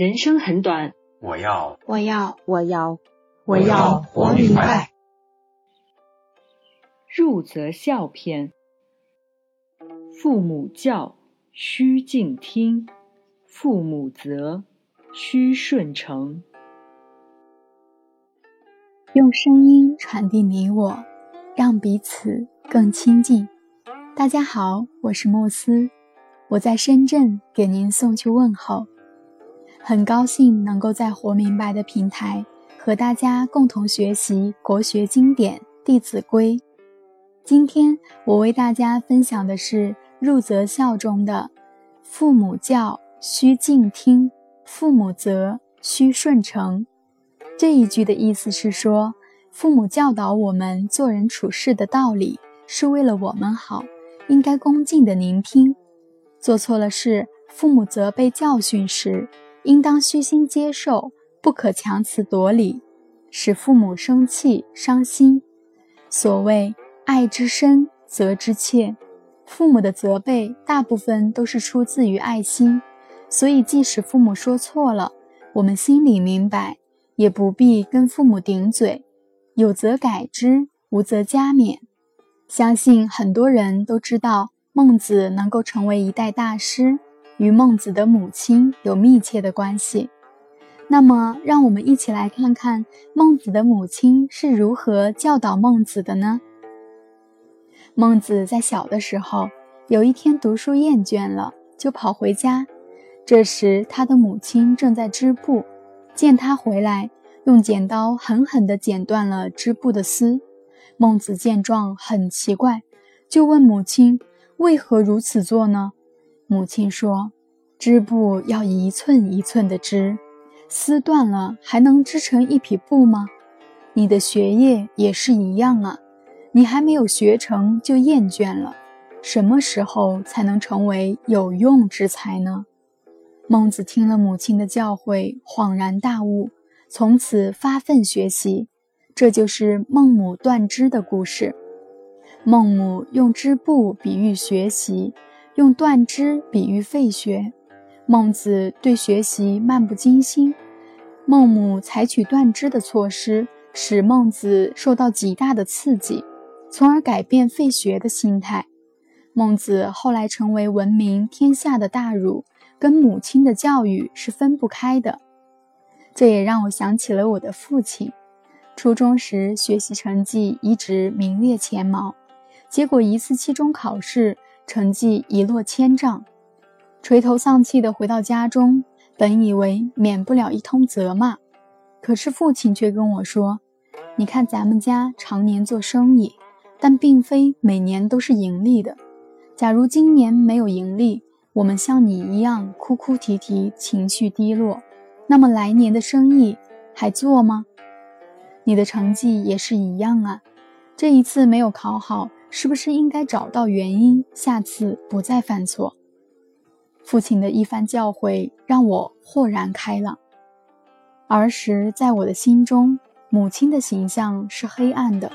人生很短，我要我要我要我要活明白。入则孝篇。父母教，须敬听；父母责，须顺承。用声音传递你我，让彼此更亲近。大家好，我是慕斯，我在深圳给您送去问候。很高兴能够在活明白的平台和大家共同学习国学经典《弟子规》。今天我为大家分享的是《入则孝》中的“父母教，须敬听；父母责，须顺承”。这一句的意思是说，父母教导我们做人处事的道理，是为了我们好，应该恭敬的聆听；做错了事，父母责备教训时，应当虚心接受，不可强词夺理，使父母生气伤心。所谓“爱之深，责之切”，父母的责备大部分都是出自于爱心，所以即使父母说错了，我们心里明白，也不必跟父母顶嘴，有则改之，无则加勉。相信很多人都知道，孟子能够成为一代大师。与孟子的母亲有密切的关系。那么，让我们一起来看看孟子的母亲是如何教导孟子的呢？孟子在小的时候，有一天读书厌倦了，就跑回家。这时，他的母亲正在织布，见他回来，用剪刀狠狠地剪断了织布的丝。孟子见状很奇怪，就问母亲：“为何如此做呢？”母亲说：“织布要一寸一寸的织，丝断了还能织成一匹布吗？你的学业也是一样啊，你还没有学成就厌倦了，什么时候才能成为有用之才呢？”孟子听了母亲的教诲，恍然大悟，从此发奋学习。这就是孟母断织的故事。孟母用织布比喻学习。用断肢比喻废学，孟子对学习漫不经心，孟母采取断肢的措施，使孟子受到极大的刺激，从而改变废学的心态。孟子后来成为闻名天下的大儒，跟母亲的教育是分不开的。这也让我想起了我的父亲，初中时学习成绩一直名列前茅，结果一次期中考试。成绩一落千丈，垂头丧气地回到家中，本以为免不了一通责骂，可是父亲却跟我说：“你看咱们家常年做生意，但并非每年都是盈利的。假如今年没有盈利，我们像你一样哭哭啼啼，情绪低落，那么来年的生意还做吗？你的成绩也是一样啊，这一次没有考好。”是不是应该找到原因，下次不再犯错？父亲的一番教诲让我豁然开朗。儿时在我的心中，母亲的形象是黑暗的，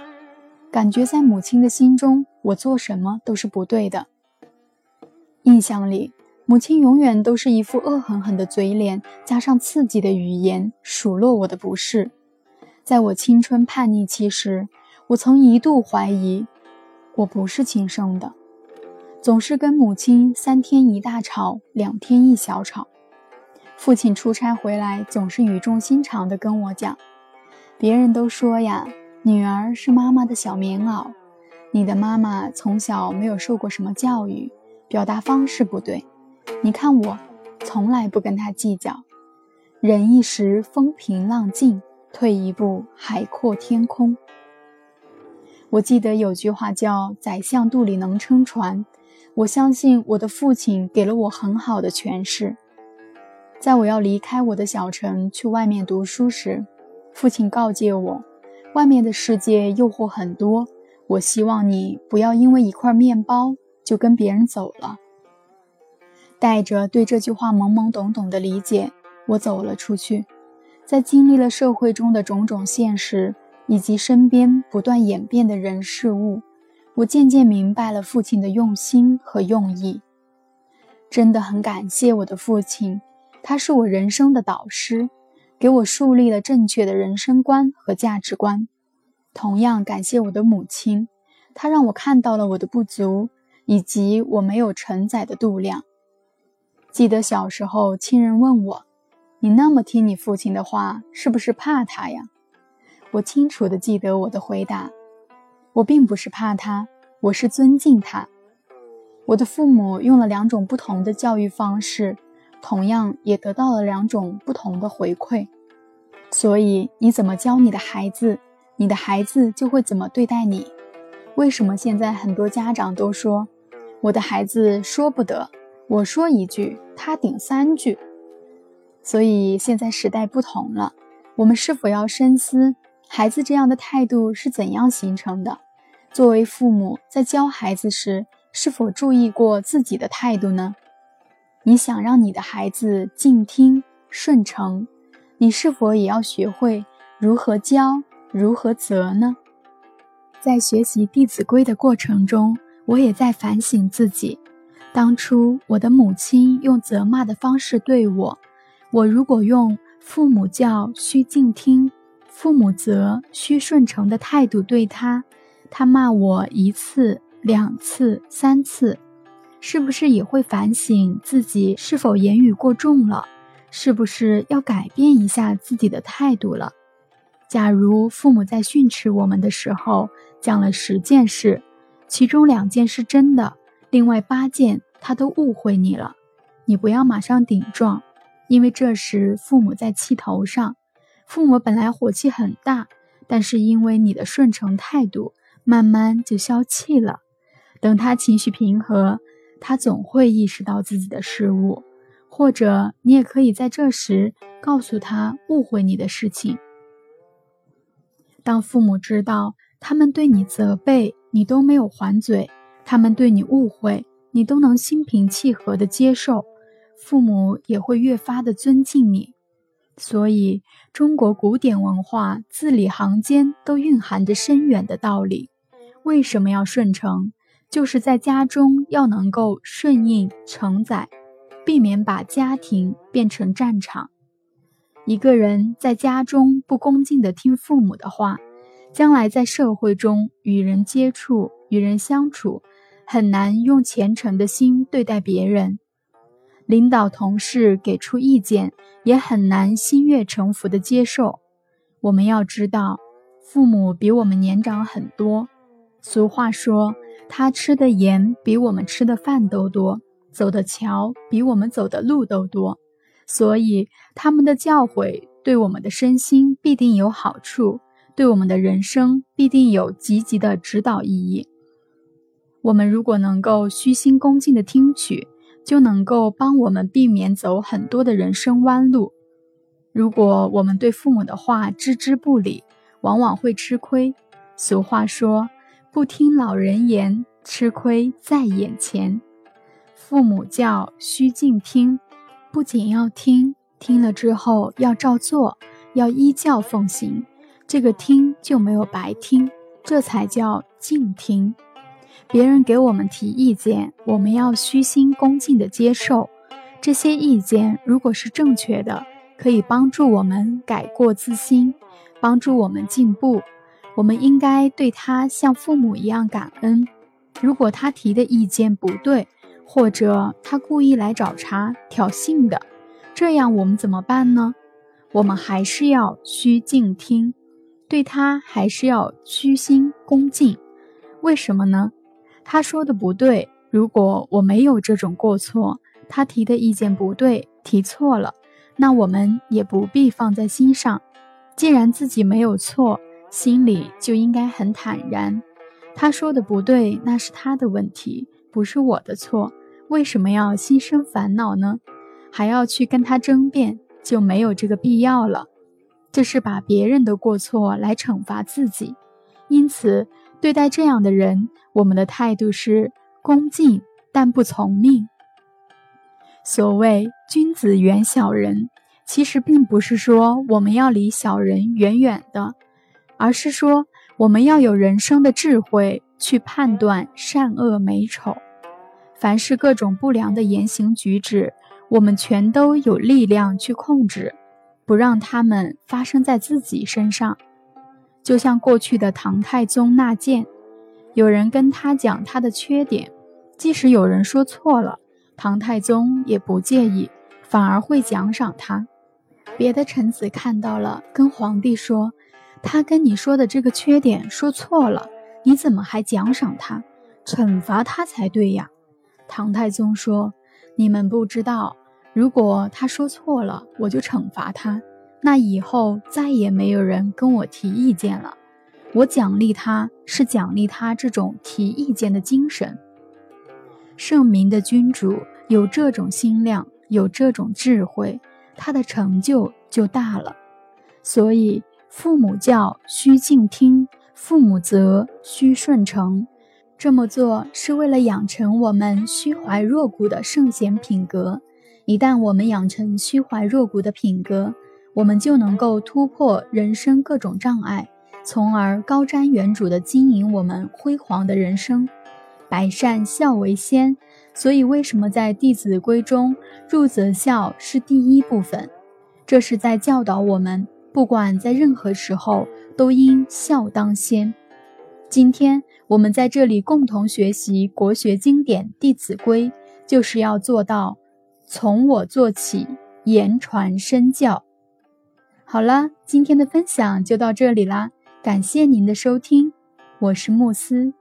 感觉在母亲的心中，我做什么都是不对的。印象里，母亲永远都是一副恶狠狠的嘴脸，加上刺激的语言，数落我的不是。在我青春叛逆期时，我曾一度怀疑。我不是亲生的，总是跟母亲三天一大吵，两天一小吵。父亲出差回来，总是语重心长地跟我讲：“别人都说呀，女儿是妈妈的小棉袄，你的妈妈从小没有受过什么教育，表达方式不对。你看我，从来不跟她计较，忍一时风平浪静，退一步海阔天空。”我记得有句话叫“宰相肚里能撑船”，我相信我的父亲给了我很好的诠释。在我要离开我的小城去外面读书时，父亲告诫我，外面的世界诱惑很多，我希望你不要因为一块面包就跟别人走了。带着对这句话懵懵懂懂的理解，我走了出去，在经历了社会中的种种现实。以及身边不断演变的人事物，我渐渐明白了父亲的用心和用意。真的很感谢我的父亲，他是我人生的导师，给我树立了正确的人生观和价值观。同样感谢我的母亲，她让我看到了我的不足，以及我没有承载的度量。记得小时候，亲人问我：“你那么听你父亲的话，是不是怕他呀？”我清楚地记得我的回答：“我并不是怕他，我是尊敬他。”我的父母用了两种不同的教育方式，同样也得到了两种不同的回馈。所以，你怎么教你的孩子，你的孩子就会怎么对待你。为什么现在很多家长都说，我的孩子说不得？我说一句，他顶三句。所以现在时代不同了，我们是否要深思，孩子这样的态度是怎样形成的？作为父母，在教孩子时，是否注意过自己的态度呢？你想让你的孩子静听顺承，你是否也要学会如何教、如何责呢？在学习《弟子规》的过程中，我也在反省自己。当初我的母亲用责骂的方式对我，我如果用“父母教，须敬听；父母则需顺承”的态度对他，他骂我一次、两次、三次，是不是也会反省自己是否言语过重了？是不是要改变一下自己的态度了？假如父母在训斥我们的时候讲了十件事，其中两件是真的，另外八件。他都误会你了，你不要马上顶撞，因为这时父母在气头上。父母本来火气很大，但是因为你的顺承态度，慢慢就消气了。等他情绪平和，他总会意识到自己的失误，或者你也可以在这时告诉他误会你的事情。当父母知道他们对你责备，你都没有还嘴，他们对你误会。你都能心平气和地接受，父母也会越发的尊敬你。所以，中国古典文化字里行间都蕴含着深远的道理。为什么要顺承？就是在家中要能够顺应承载，避免把家庭变成战场。一个人在家中不恭敬地听父母的话，将来在社会中与人接触、与人相处。很难用虔诚的心对待别人，领导同事给出意见也很难心悦诚服的接受。我们要知道，父母比我们年长很多。俗话说，他吃的盐比我们吃的饭都多，走的桥比我们走的路都多。所以，他们的教诲对我们的身心必定有好处，对我们的人生必定有积极的指导意义。我们如果能够虚心恭敬的听取，就能够帮我们避免走很多的人生弯路。如果我们对父母的话置之不理，往往会吃亏。俗话说：“不听老人言，吃亏在眼前。”父母教须敬听，不仅要听，听了之后要照做，要依教奉行。这个听就没有白听，这才叫敬听。别人给我们提意见，我们要虚心恭敬地接受。这些意见如果是正确的，可以帮助我们改过自新，帮助我们进步。我们应该对他像父母一样感恩。如果他提的意见不对，或者他故意来找茬挑衅的，这样我们怎么办呢？我们还是要虚静听，对他还是要虚心恭敬。为什么呢？他说的不对，如果我没有这种过错，他提的意见不对，提错了，那我们也不必放在心上。既然自己没有错，心里就应该很坦然。他说的不对，那是他的问题，不是我的错。为什么要心生烦恼呢？还要去跟他争辩，就没有这个必要了。这是把别人的过错来惩罚自己，因此。对待这样的人，我们的态度是恭敬但不从命。所谓君子远小人，其实并不是说我们要离小人远远的，而是说我们要有人生的智慧去判断善恶美丑。凡是各种不良的言行举止，我们全都有力量去控制，不让他们发生在自己身上。就像过去的唐太宗纳谏，有人跟他讲他的缺点，即使有人说错了，唐太宗也不介意，反而会奖赏他。别的臣子看到了，跟皇帝说：“他跟你说的这个缺点说错了，你怎么还奖赏他？惩罚他才对呀。”唐太宗说：“你们不知道，如果他说错了，我就惩罚他，那以后再也没有人跟我提意见了。我奖励他是奖励他这种提意见的精神。圣明的君主有这种心量，有这种智慧，他的成就就大了。所以，父母教须敬听，父母责须顺承。”这么做是为了养成我们虚怀若谷的圣贤品格。一旦我们养成虚怀若谷的品格，我们就能够突破人生各种障碍，从而高瞻远瞩地经营我们辉煌的人生。百善孝为先，所以为什么在《弟子规》中入则孝是第一部分？这是在教导我们，不管在任何时候都应孝当先。今天我们在这里共同学习国学经典《弟子规》，就是要做到从我做起，言传身教。好了，今天的分享就到这里啦，感谢您的收听，我是慕斯。